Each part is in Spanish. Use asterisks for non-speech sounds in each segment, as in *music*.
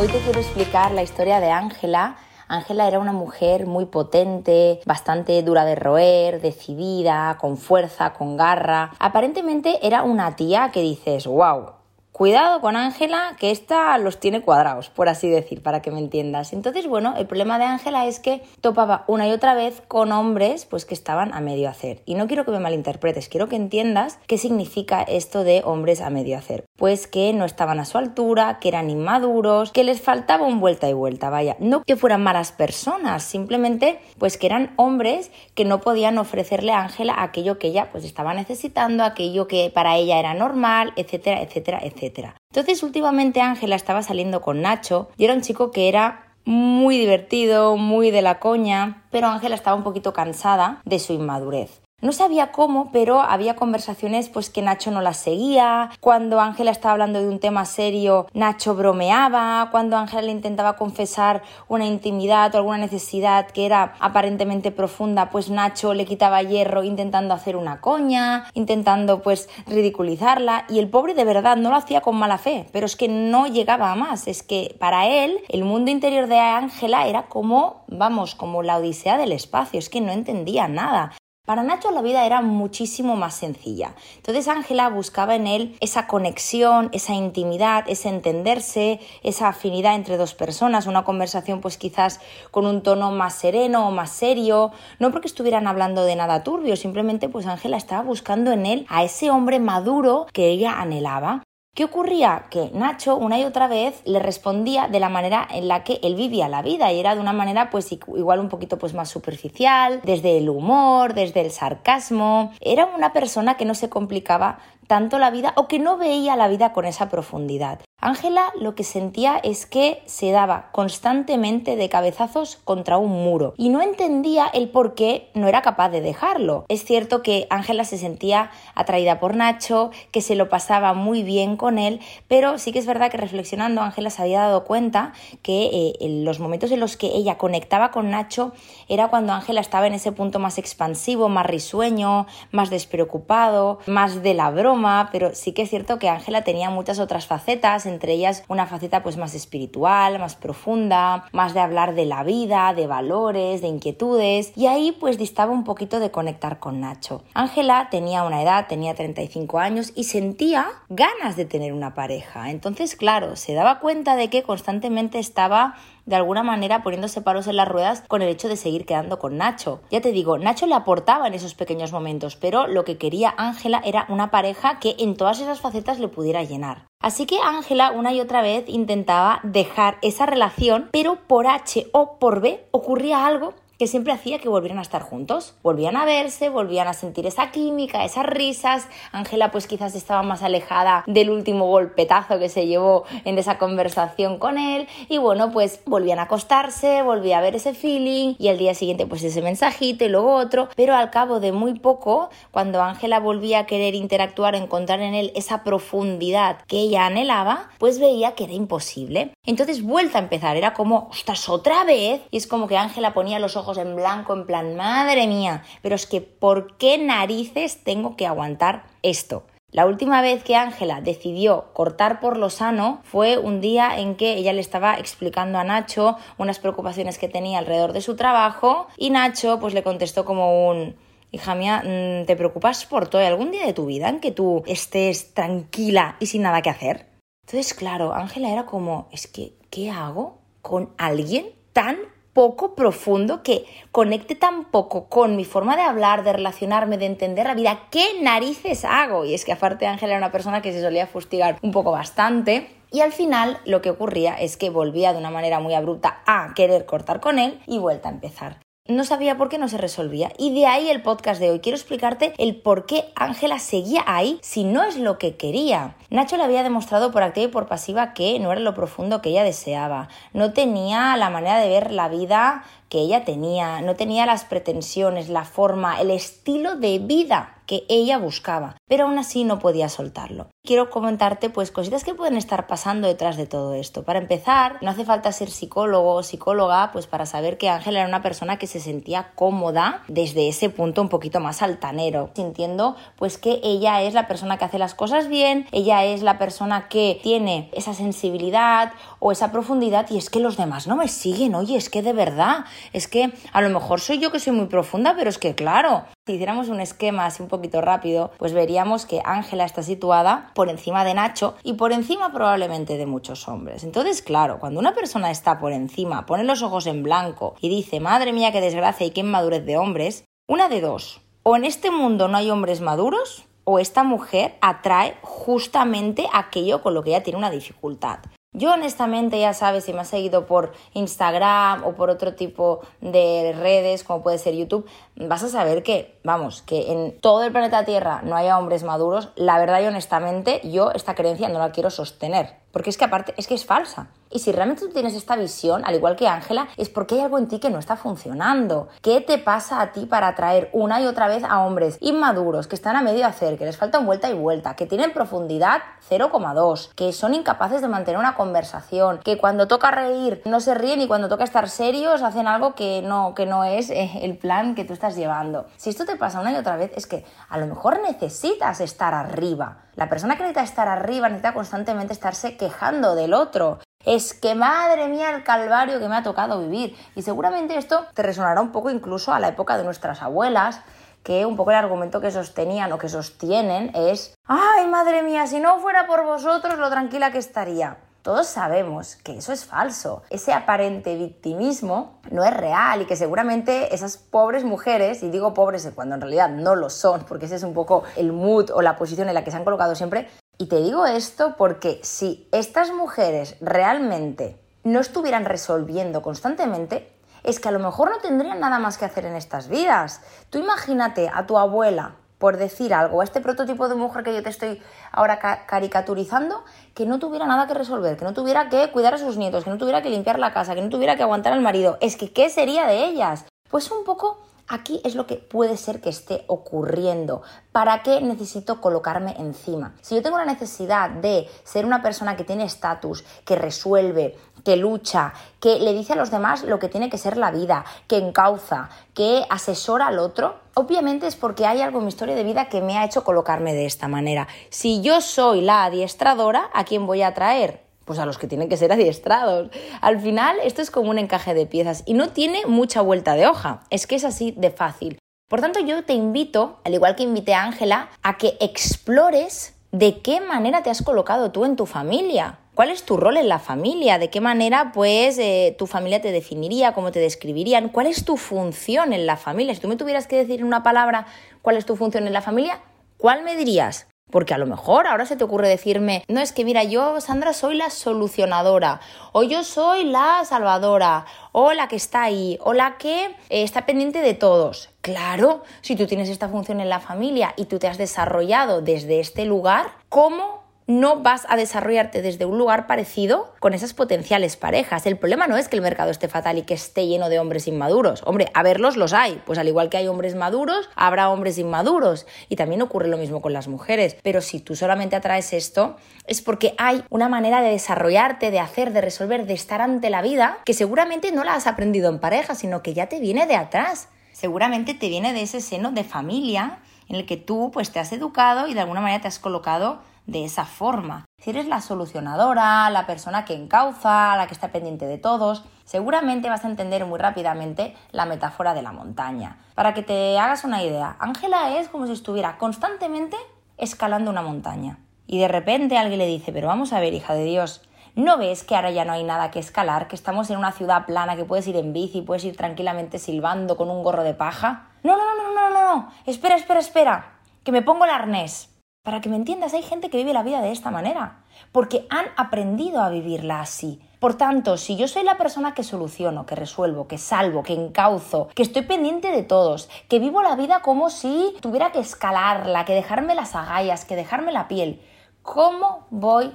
Hoy te quiero explicar la historia de Ángela. Ángela era una mujer muy potente, bastante dura de roer, decidida, con fuerza, con garra. Aparentemente era una tía que dices, wow, Cuidado con Ángela, que esta los tiene cuadrados, por así decir, para que me entiendas. Entonces, bueno, el problema de Ángela es que topaba una y otra vez con hombres pues que estaban a medio hacer. Y no quiero que me malinterpretes, quiero que entiendas qué significa esto de hombres a medio hacer. Pues que no estaban a su altura, que eran inmaduros, que les faltaba un vuelta y vuelta, vaya. No que fueran malas personas, simplemente pues que eran hombres que no podían ofrecerle a Ángela aquello que ella pues estaba necesitando, aquello que para ella era normal, etcétera, etcétera, etcétera. Entonces últimamente Ángela estaba saliendo con Nacho y era un chico que era muy divertido, muy de la coña, pero Ángela estaba un poquito cansada de su inmadurez. No sabía cómo, pero había conversaciones pues que Nacho no las seguía. Cuando Ángela estaba hablando de un tema serio, Nacho bromeaba. Cuando Ángela le intentaba confesar una intimidad o alguna necesidad que era aparentemente profunda, pues Nacho le quitaba hierro intentando hacer una coña, intentando pues ridiculizarla. Y el pobre de verdad no lo hacía con mala fe, pero es que no llegaba a más. Es que para él el mundo interior de Ángela era como, vamos, como la odisea del espacio. Es que no entendía nada. Para Nacho la vida era muchísimo más sencilla. Entonces Ángela buscaba en él esa conexión, esa intimidad, ese entenderse, esa afinidad entre dos personas, una conversación pues quizás con un tono más sereno o más serio, no porque estuvieran hablando de nada turbio, simplemente pues Ángela estaba buscando en él a ese hombre maduro que ella anhelaba. ¿Qué ocurría? Que Nacho una y otra vez le respondía de la manera en la que él vivía la vida y era de una manera pues igual un poquito pues más superficial, desde el humor, desde el sarcasmo. Era una persona que no se complicaba tanto la vida o que no veía la vida con esa profundidad. Ángela lo que sentía es que se daba constantemente de cabezazos contra un muro y no entendía el por qué no era capaz de dejarlo. Es cierto que Ángela se sentía atraída por Nacho, que se lo pasaba muy bien con él, pero sí que es verdad que reflexionando Ángela se había dado cuenta que eh, en los momentos en los que ella conectaba con Nacho era cuando Ángela estaba en ese punto más expansivo, más risueño, más despreocupado, más de la broma, pero sí que es cierto que Ángela tenía muchas otras facetas entre ellas una faceta pues más espiritual, más profunda, más de hablar de la vida, de valores, de inquietudes y ahí pues distaba un poquito de conectar con Nacho. Ángela tenía una edad, tenía 35 años y sentía ganas de tener una pareja. Entonces, claro, se daba cuenta de que constantemente estaba de alguna manera poniéndose paros en las ruedas con el hecho de seguir quedando con Nacho. Ya te digo, Nacho le aportaba en esos pequeños momentos, pero lo que quería Ángela era una pareja que en todas esas facetas le pudiera llenar. Así que Ángela una y otra vez intentaba dejar esa relación, pero por H o por B ocurría algo que siempre hacía que volvieran a estar juntos. Volvían a verse, volvían a sentir esa química, esas risas. Ángela pues quizás estaba más alejada del último golpetazo que se llevó en esa conversación con él y bueno pues volvían a acostarse, volvía a ver ese feeling y al día siguiente pues ese mensajito y luego otro, pero al cabo de muy poco, cuando Ángela volvía a querer interactuar, encontrar en él esa profundidad que ella anhelaba, pues veía que era imposible. Entonces vuelta a empezar, era como, ostras, otra vez y es como que Ángela ponía los ojos en blanco, en plan, madre mía, pero es que ¿por qué narices tengo que aguantar esto? La última vez que Ángela decidió cortar por lo sano fue un día en que ella le estaba explicando a Nacho unas preocupaciones que tenía alrededor de su trabajo y Nacho pues le contestó como un hija mía, mm, ¿te preocupas por todo? ¿Hay algún día de tu vida en que tú estés tranquila y sin nada que hacer? Entonces, claro, Ángela era como, es que, ¿qué hago con alguien tan poco profundo, que conecte tan poco con mi forma de hablar, de relacionarme, de entender la vida. ¿Qué narices hago? Y es que aparte Ángela era una persona que se solía fustigar un poco bastante. Y al final lo que ocurría es que volvía de una manera muy abrupta a querer cortar con él y vuelta a empezar. No sabía por qué no se resolvía. Y de ahí el podcast de hoy. Quiero explicarte el por qué Ángela seguía ahí si no es lo que quería. Nacho le había demostrado por activa y por pasiva que no era lo profundo que ella deseaba. No tenía la manera de ver la vida que ella tenía. No tenía las pretensiones, la forma, el estilo de vida que ella buscaba, pero aún así no podía soltarlo. Quiero comentarte pues cositas que pueden estar pasando detrás de todo esto. Para empezar, no hace falta ser psicólogo o psicóloga pues para saber que Ángela era una persona que se sentía cómoda desde ese punto un poquito más altanero, sintiendo pues que ella es la persona que hace las cosas bien, ella es la persona que tiene esa sensibilidad o esa profundidad y es que los demás no me siguen, oye, es que de verdad, es que a lo mejor soy yo que soy muy profunda, pero es que claro, si hiciéramos un esquema así un poquito rápido, pues veríamos que Ángela está situada por encima de Nacho y por encima probablemente de muchos hombres. Entonces, claro, cuando una persona está por encima, pone los ojos en blanco y dice, madre mía, qué desgracia y qué inmadurez de hombres, una de dos. O en este mundo no hay hombres maduros, o esta mujer atrae justamente aquello con lo que ella tiene una dificultad. Yo honestamente, ya sabes, si me has seguido por Instagram o por otro tipo de redes, como puede ser YouTube, vas a saber que, vamos, que en todo el planeta Tierra no haya hombres maduros. La verdad y honestamente, yo esta creencia no la quiero sostener. Porque es que aparte, es que es falsa. Y si realmente tú tienes esta visión, al igual que Ángela, es porque hay algo en ti que no está funcionando. ¿Qué te pasa a ti para atraer una y otra vez a hombres inmaduros, que están a medio hacer, que les faltan vuelta y vuelta, que tienen profundidad 0,2, que son incapaces de mantener una conversación, que cuando toca reír no se ríen y cuando toca estar serios hacen algo que no, que no es eh, el plan que tú estás llevando? Si esto te pasa una y otra vez, es que a lo mejor necesitas estar arriba. La persona que necesita estar arriba necesita constantemente estarse quejando del otro. Es que madre mía el calvario que me ha tocado vivir. Y seguramente esto te resonará un poco incluso a la época de nuestras abuelas, que un poco el argumento que sostenían o que sostienen es, ay madre mía, si no fuera por vosotros lo tranquila que estaría. Todos sabemos que eso es falso. Ese aparente victimismo no es real y que seguramente esas pobres mujeres, y digo pobres cuando en realidad no lo son, porque ese es un poco el mood o la posición en la que se han colocado siempre, y te digo esto porque si estas mujeres realmente no estuvieran resolviendo constantemente, es que a lo mejor no tendrían nada más que hacer en estas vidas. Tú imagínate a tu abuela, por decir algo, a este prototipo de mujer que yo te estoy ahora caricaturizando, que no tuviera nada que resolver, que no tuviera que cuidar a sus nietos, que no tuviera que limpiar la casa, que no tuviera que aguantar al marido. Es que, ¿qué sería de ellas? Pues un poco Aquí es lo que puede ser que esté ocurriendo. ¿Para qué necesito colocarme encima? Si yo tengo la necesidad de ser una persona que tiene estatus, que resuelve, que lucha, que le dice a los demás lo que tiene que ser la vida, que encauza, que asesora al otro, obviamente es porque hay algo en mi historia de vida que me ha hecho colocarme de esta manera. Si yo soy la adiestradora, ¿a quién voy a traer? pues a los que tienen que ser adiestrados. Al final, esto es como un encaje de piezas y no tiene mucha vuelta de hoja. Es que es así de fácil. Por tanto, yo te invito, al igual que invité a Ángela, a que explores de qué manera te has colocado tú en tu familia. ¿Cuál es tu rol en la familia? ¿De qué manera, pues, eh, tu familia te definiría? ¿Cómo te describirían? ¿Cuál es tu función en la familia? Si tú me tuvieras que decir en una palabra cuál es tu función en la familia, ¿cuál me dirías? Porque a lo mejor ahora se te ocurre decirme, no es que mira, yo, Sandra, soy la solucionadora, o yo soy la salvadora, o la que está ahí, o la que eh, está pendiente de todos. Claro, si tú tienes esta función en la familia y tú te has desarrollado desde este lugar, ¿cómo no vas a desarrollarte desde un lugar parecido con esas potenciales parejas. El problema no es que el mercado esté fatal y que esté lleno de hombres inmaduros. Hombre, a verlos los hay. Pues al igual que hay hombres maduros, habrá hombres inmaduros. Y también ocurre lo mismo con las mujeres. Pero si tú solamente atraes esto, es porque hay una manera de desarrollarte, de hacer, de resolver, de estar ante la vida que seguramente no la has aprendido en pareja, sino que ya te viene de atrás. Seguramente te viene de ese seno de familia en el que tú pues te has educado y de alguna manera te has colocado de esa forma. Si eres la solucionadora, la persona que encauza, la que está pendiente de todos, seguramente vas a entender muy rápidamente la metáfora de la montaña. Para que te hagas una idea, Ángela es como si estuviera constantemente escalando una montaña. Y de repente alguien le dice, pero vamos a ver, hija de Dios, ¿no ves que ahora ya no hay nada que escalar, que estamos en una ciudad plana, que puedes ir en bici, puedes ir tranquilamente silbando con un gorro de paja? No, no, no, no, no, no, no, espera, espera, espera, que me pongo el arnés. Para que me entiendas, hay gente que vive la vida de esta manera, porque han aprendido a vivirla así. Por tanto, si yo soy la persona que soluciono, que resuelvo, que salvo, que encauzo, que estoy pendiente de todos, que vivo la vida como si tuviera que escalarla, que dejarme las agallas, que dejarme la piel, ¿cómo voy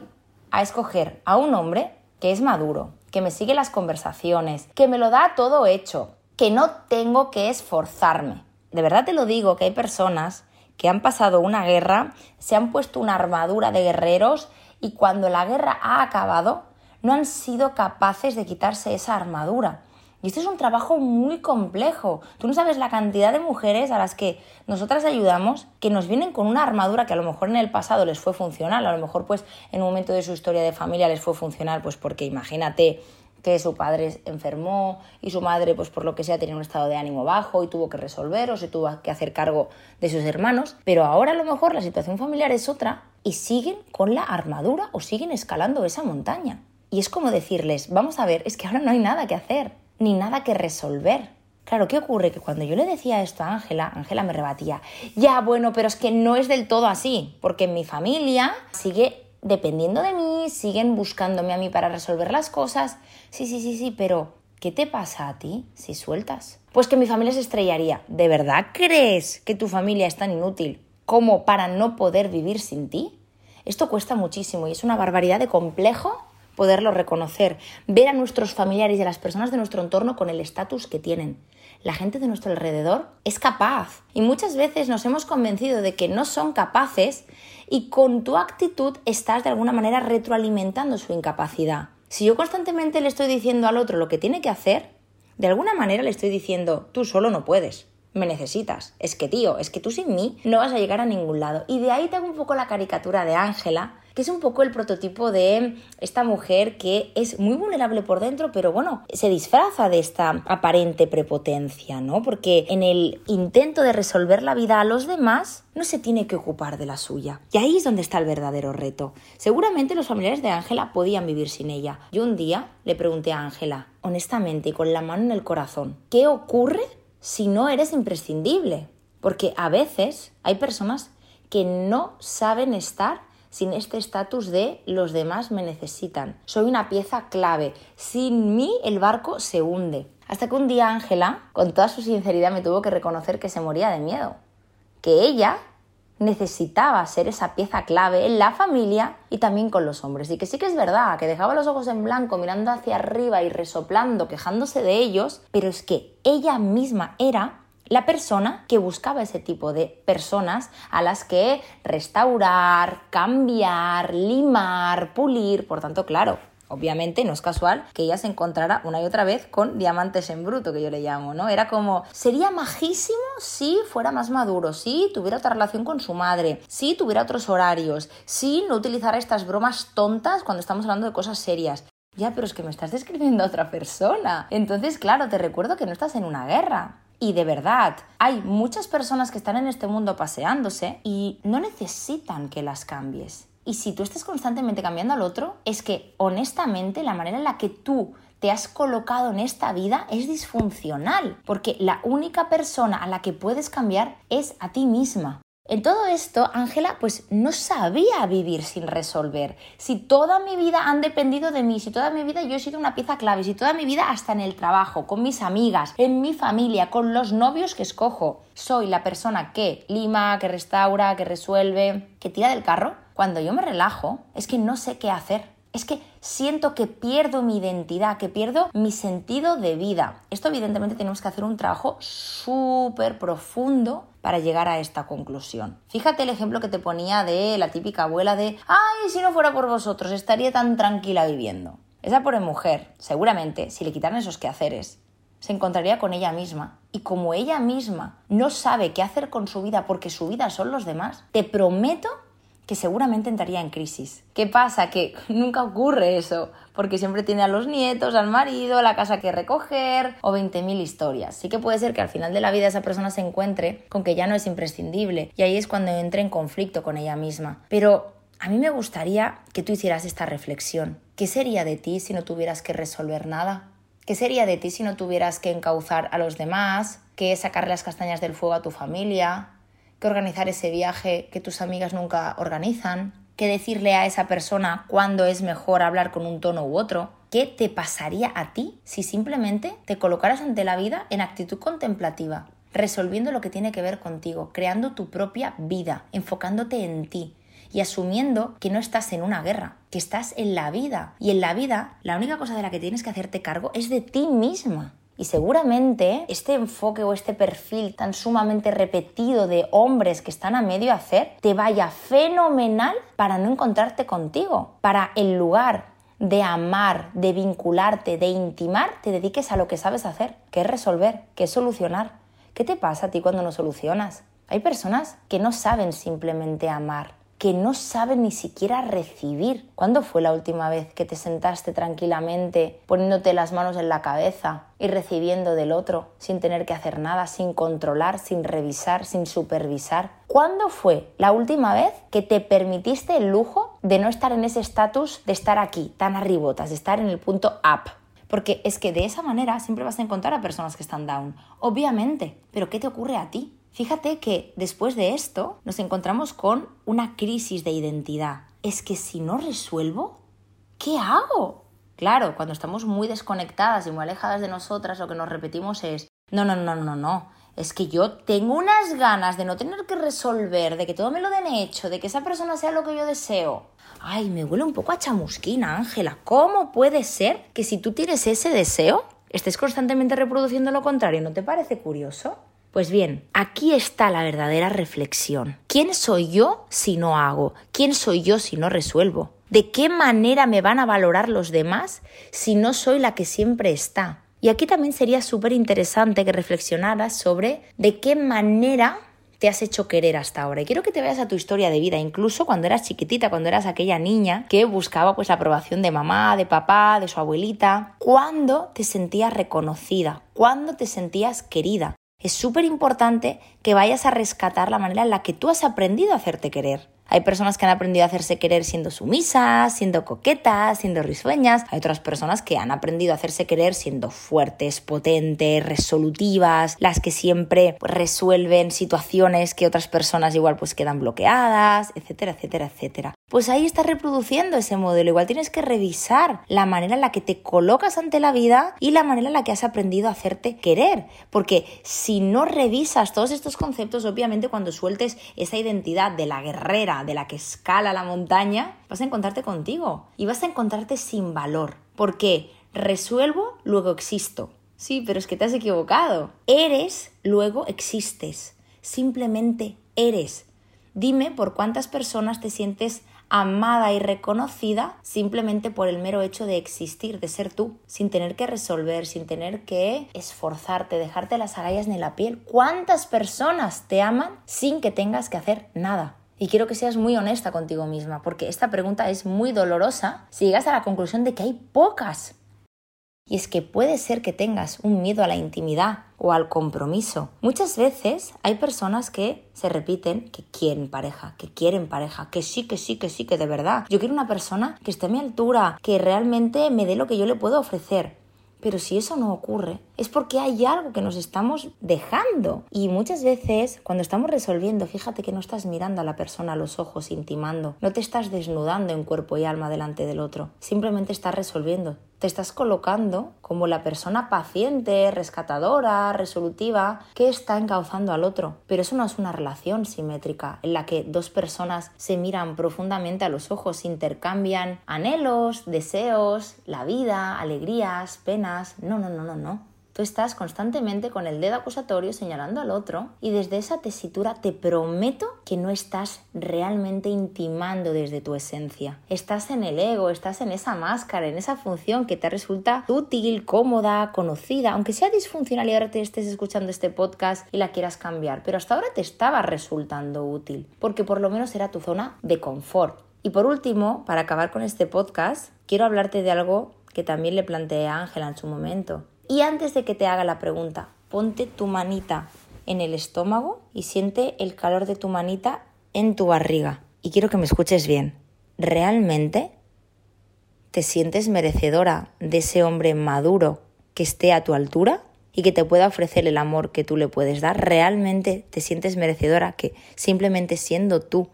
a escoger a un hombre que es maduro, que me sigue las conversaciones, que me lo da todo hecho, que no tengo que esforzarme? De verdad te lo digo que hay personas que han pasado una guerra, se han puesto una armadura de guerreros y cuando la guerra ha acabado no han sido capaces de quitarse esa armadura. Y este es un trabajo muy complejo. Tú no sabes la cantidad de mujeres a las que nosotras ayudamos que nos vienen con una armadura que a lo mejor en el pasado les fue funcional, a lo mejor pues en un momento de su historia de familia les fue funcional, pues porque imagínate que su padre enfermó y su madre, pues por lo que sea, tenía un estado de ánimo bajo y tuvo que resolver o se tuvo que hacer cargo de sus hermanos. Pero ahora a lo mejor la situación familiar es otra y siguen con la armadura o siguen escalando esa montaña. Y es como decirles, vamos a ver, es que ahora no hay nada que hacer, ni nada que resolver. Claro, ¿qué ocurre? Que cuando yo le decía esto a Ángela, Ángela me rebatía, ya bueno, pero es que no es del todo así, porque mi familia sigue dependiendo de mí, siguen buscándome a mí para resolver las cosas. Sí, sí, sí, sí, pero ¿qué te pasa a ti si sueltas? Pues que mi familia se estrellaría. ¿De verdad crees que tu familia es tan inútil como para no poder vivir sin ti? Esto cuesta muchísimo y es una barbaridad de complejo poderlo reconocer, ver a nuestros familiares y a las personas de nuestro entorno con el estatus que tienen. La gente de nuestro alrededor es capaz y muchas veces nos hemos convencido de que no son capaces y con tu actitud estás de alguna manera retroalimentando su incapacidad. Si yo constantemente le estoy diciendo al otro lo que tiene que hacer, de alguna manera le estoy diciendo, tú solo no puedes, me necesitas. Es que, tío, es que tú sin mí no vas a llegar a ningún lado. Y de ahí tengo un poco la caricatura de Ángela, que es un poco el prototipo de esta mujer que es muy vulnerable por dentro, pero bueno, se disfraza de esta aparente prepotencia, ¿no? Porque en el intento de resolver la vida a los demás, no se tiene que ocupar de la suya. Y ahí es donde está el verdadero reto. Seguramente los familiares de Ángela podían vivir sin ella. Yo un día le pregunté a Ángela, honestamente y con la mano en el corazón, ¿qué ocurre si no eres imprescindible? Porque a veces hay personas que no saben estar sin este estatus de los demás me necesitan. Soy una pieza clave. Sin mí el barco se hunde. Hasta que un día Ángela, con toda su sinceridad, me tuvo que reconocer que se moría de miedo. Que ella necesitaba ser esa pieza clave en la familia y también con los hombres. Y que sí que es verdad, que dejaba los ojos en blanco mirando hacia arriba y resoplando, quejándose de ellos, pero es que ella misma era la persona que buscaba ese tipo de personas a las que restaurar, cambiar, limar, pulir, por tanto, claro, Obviamente no es casual que ella se encontrara una y otra vez con diamantes en bruto, que yo le llamo, ¿no? Era como, sería majísimo si fuera más maduro, si tuviera otra relación con su madre, si tuviera otros horarios, si no utilizara estas bromas tontas cuando estamos hablando de cosas serias. Ya, pero es que me estás describiendo a otra persona. Entonces, claro, te recuerdo que no estás en una guerra. Y de verdad, hay muchas personas que están en este mundo paseándose y no necesitan que las cambies. Y si tú estás constantemente cambiando al otro, es que honestamente la manera en la que tú te has colocado en esta vida es disfuncional, porque la única persona a la que puedes cambiar es a ti misma. En todo esto, Ángela pues no sabía vivir sin resolver. Si toda mi vida han dependido de mí, si toda mi vida yo he sido una pieza clave, si toda mi vida hasta en el trabajo, con mis amigas, en mi familia, con los novios que escojo, soy la persona que lima, que restaura, que resuelve, que tira del carro, cuando yo me relajo es que no sé qué hacer es que siento que pierdo mi identidad, que pierdo mi sentido de vida. Esto evidentemente tenemos que hacer un trabajo súper profundo para llegar a esta conclusión. Fíjate el ejemplo que te ponía de la típica abuela de, ay, si no fuera por vosotros, estaría tan tranquila viviendo. Esa pobre mujer, seguramente, si le quitaran esos quehaceres, se encontraría con ella misma. Y como ella misma no sabe qué hacer con su vida porque su vida son los demás, te prometo que seguramente entraría en crisis. ¿Qué pasa? Que *laughs* nunca ocurre eso, porque siempre tiene a los nietos, al marido, la casa que recoger o 20.000 historias. Sí que puede ser que al final de la vida esa persona se encuentre con que ya no es imprescindible y ahí es cuando entre en conflicto con ella misma. Pero a mí me gustaría que tú hicieras esta reflexión. ¿Qué sería de ti si no tuvieras que resolver nada? ¿Qué sería de ti si no tuvieras que encauzar a los demás? ¿Que sacar las castañas del fuego a tu familia? Que organizar ese viaje que tus amigas nunca organizan, que decirle a esa persona cuándo es mejor hablar con un tono u otro. ¿Qué te pasaría a ti si simplemente te colocaras ante la vida en actitud contemplativa, resolviendo lo que tiene que ver contigo, creando tu propia vida, enfocándote en ti? y asumiendo que no estás en una guerra, que estás en la vida. Y en la vida, la única cosa de la que tienes que hacerte cargo es de ti misma. Y seguramente este enfoque o este perfil tan sumamente repetido de hombres que están a medio hacer te vaya fenomenal para no encontrarte contigo, para el lugar de amar, de vincularte, de intimar, te dediques a lo que sabes hacer, que es resolver, que es solucionar. ¿Qué te pasa a ti cuando no solucionas? Hay personas que no saben simplemente amar, que no saben ni siquiera recibir. ¿Cuándo fue la última vez que te sentaste tranquilamente poniéndote las manos en la cabeza y recibiendo del otro sin tener que hacer nada, sin controlar, sin revisar, sin supervisar? ¿Cuándo fue la última vez que te permitiste el lujo de no estar en ese estatus de estar aquí, tan arribotas, de estar en el punto up? Porque es que de esa manera siempre vas a encontrar a personas que están down, obviamente. Pero ¿qué te ocurre a ti? Fíjate que después de esto nos encontramos con una crisis de identidad. Es que si no resuelvo, ¿qué hago? Claro, cuando estamos muy desconectadas y muy alejadas de nosotras, lo que nos repetimos es, no, no, no, no, no, es que yo tengo unas ganas de no tener que resolver, de que todo me lo den hecho, de que esa persona sea lo que yo deseo. Ay, me huele un poco a chamusquina, Ángela. ¿Cómo puede ser que si tú tienes ese deseo, estés constantemente reproduciendo lo contrario? ¿No te parece curioso? Pues bien, aquí está la verdadera reflexión. ¿Quién soy yo si no hago? ¿Quién soy yo si no resuelvo? ¿De qué manera me van a valorar los demás si no soy la que siempre está? Y aquí también sería súper interesante que reflexionaras sobre de qué manera te has hecho querer hasta ahora. Y quiero que te veas a tu historia de vida, incluso cuando eras chiquitita, cuando eras aquella niña que buscaba pues la aprobación de mamá, de papá, de su abuelita. ¿Cuándo te sentías reconocida? ¿Cuándo te sentías querida? Es súper importante que vayas a rescatar la manera en la que tú has aprendido a hacerte querer. Hay personas que han aprendido a hacerse querer siendo sumisas, siendo coquetas, siendo risueñas. Hay otras personas que han aprendido a hacerse querer siendo fuertes, potentes, resolutivas, las que siempre resuelven situaciones que otras personas igual pues quedan bloqueadas, etcétera, etcétera, etcétera pues ahí estás reproduciendo ese modelo. Igual tienes que revisar la manera en la que te colocas ante la vida y la manera en la que has aprendido a hacerte querer. Porque si no revisas todos estos conceptos, obviamente cuando sueltes esa identidad de la guerrera, de la que escala la montaña, vas a encontrarte contigo y vas a encontrarte sin valor. Porque resuelvo, luego existo. Sí, pero es que te has equivocado. Eres, luego existes. Simplemente eres. Dime por cuántas personas te sientes amada y reconocida simplemente por el mero hecho de existir, de ser tú, sin tener que resolver, sin tener que esforzarte, dejarte las agallas ni la piel. ¿Cuántas personas te aman sin que tengas que hacer nada? Y quiero que seas muy honesta contigo misma, porque esta pregunta es muy dolorosa si llegas a la conclusión de que hay pocas y es que puede ser que tengas un miedo a la intimidad o al compromiso. Muchas veces hay personas que se repiten que quieren pareja, que quieren pareja, que sí, que sí, que sí, que de verdad. Yo quiero una persona que esté a mi altura, que realmente me dé lo que yo le puedo ofrecer. Pero si eso no ocurre, es porque hay algo que nos estamos dejando. Y muchas veces, cuando estamos resolviendo, fíjate que no estás mirando a la persona a los ojos, intimando, no te estás desnudando en cuerpo y alma delante del otro, simplemente estás resolviendo te estás colocando como la persona paciente, rescatadora, resolutiva, que está encauzando al otro. Pero eso no es una relación simétrica en la que dos personas se miran profundamente a los ojos, intercambian anhelos, deseos, la vida, alegrías, penas. No, no, no, no, no. Tú estás constantemente con el dedo acusatorio señalando al otro y desde esa tesitura te prometo que no estás realmente intimando desde tu esencia. Estás en el ego, estás en esa máscara, en esa función que te resulta útil, cómoda, conocida, aunque sea disfuncional y ahora te estés escuchando este podcast y la quieras cambiar, pero hasta ahora te estaba resultando útil, porque por lo menos era tu zona de confort. Y por último, para acabar con este podcast, quiero hablarte de algo que también le planteé a Ángela en su momento. Y antes de que te haga la pregunta, ponte tu manita en el estómago y siente el calor de tu manita en tu barriga. Y quiero que me escuches bien. ¿Realmente te sientes merecedora de ese hombre maduro que esté a tu altura y que te pueda ofrecer el amor que tú le puedes dar? ¿Realmente te sientes merecedora que simplemente siendo tú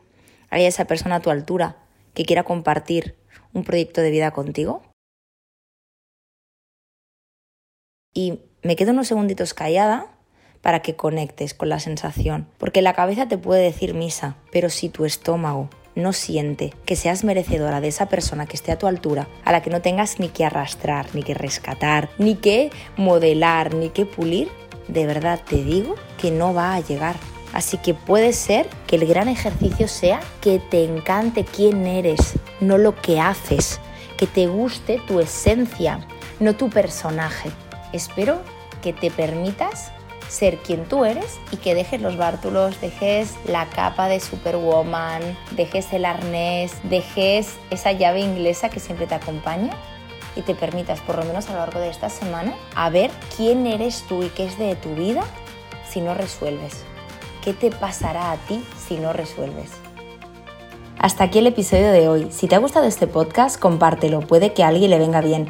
haya esa persona a tu altura que quiera compartir un proyecto de vida contigo? Y me quedo unos segunditos callada para que conectes con la sensación, porque la cabeza te puede decir misa, pero si tu estómago no siente que seas merecedora de esa persona que esté a tu altura, a la que no tengas ni que arrastrar, ni que rescatar, ni que modelar, ni que pulir, de verdad te digo que no va a llegar. Así que puede ser que el gran ejercicio sea que te encante quién eres, no lo que haces, que te guste tu esencia, no tu personaje. Espero que te permitas ser quien tú eres y que dejes los bártulos, dejes la capa de Superwoman, dejes el arnés, dejes esa llave inglesa que siempre te acompaña y te permitas, por lo menos a lo largo de esta semana, a ver quién eres tú y qué es de tu vida si no resuelves. ¿Qué te pasará a ti si no resuelves? Hasta aquí el episodio de hoy. Si te ha gustado este podcast, compártelo, puede que a alguien le venga bien.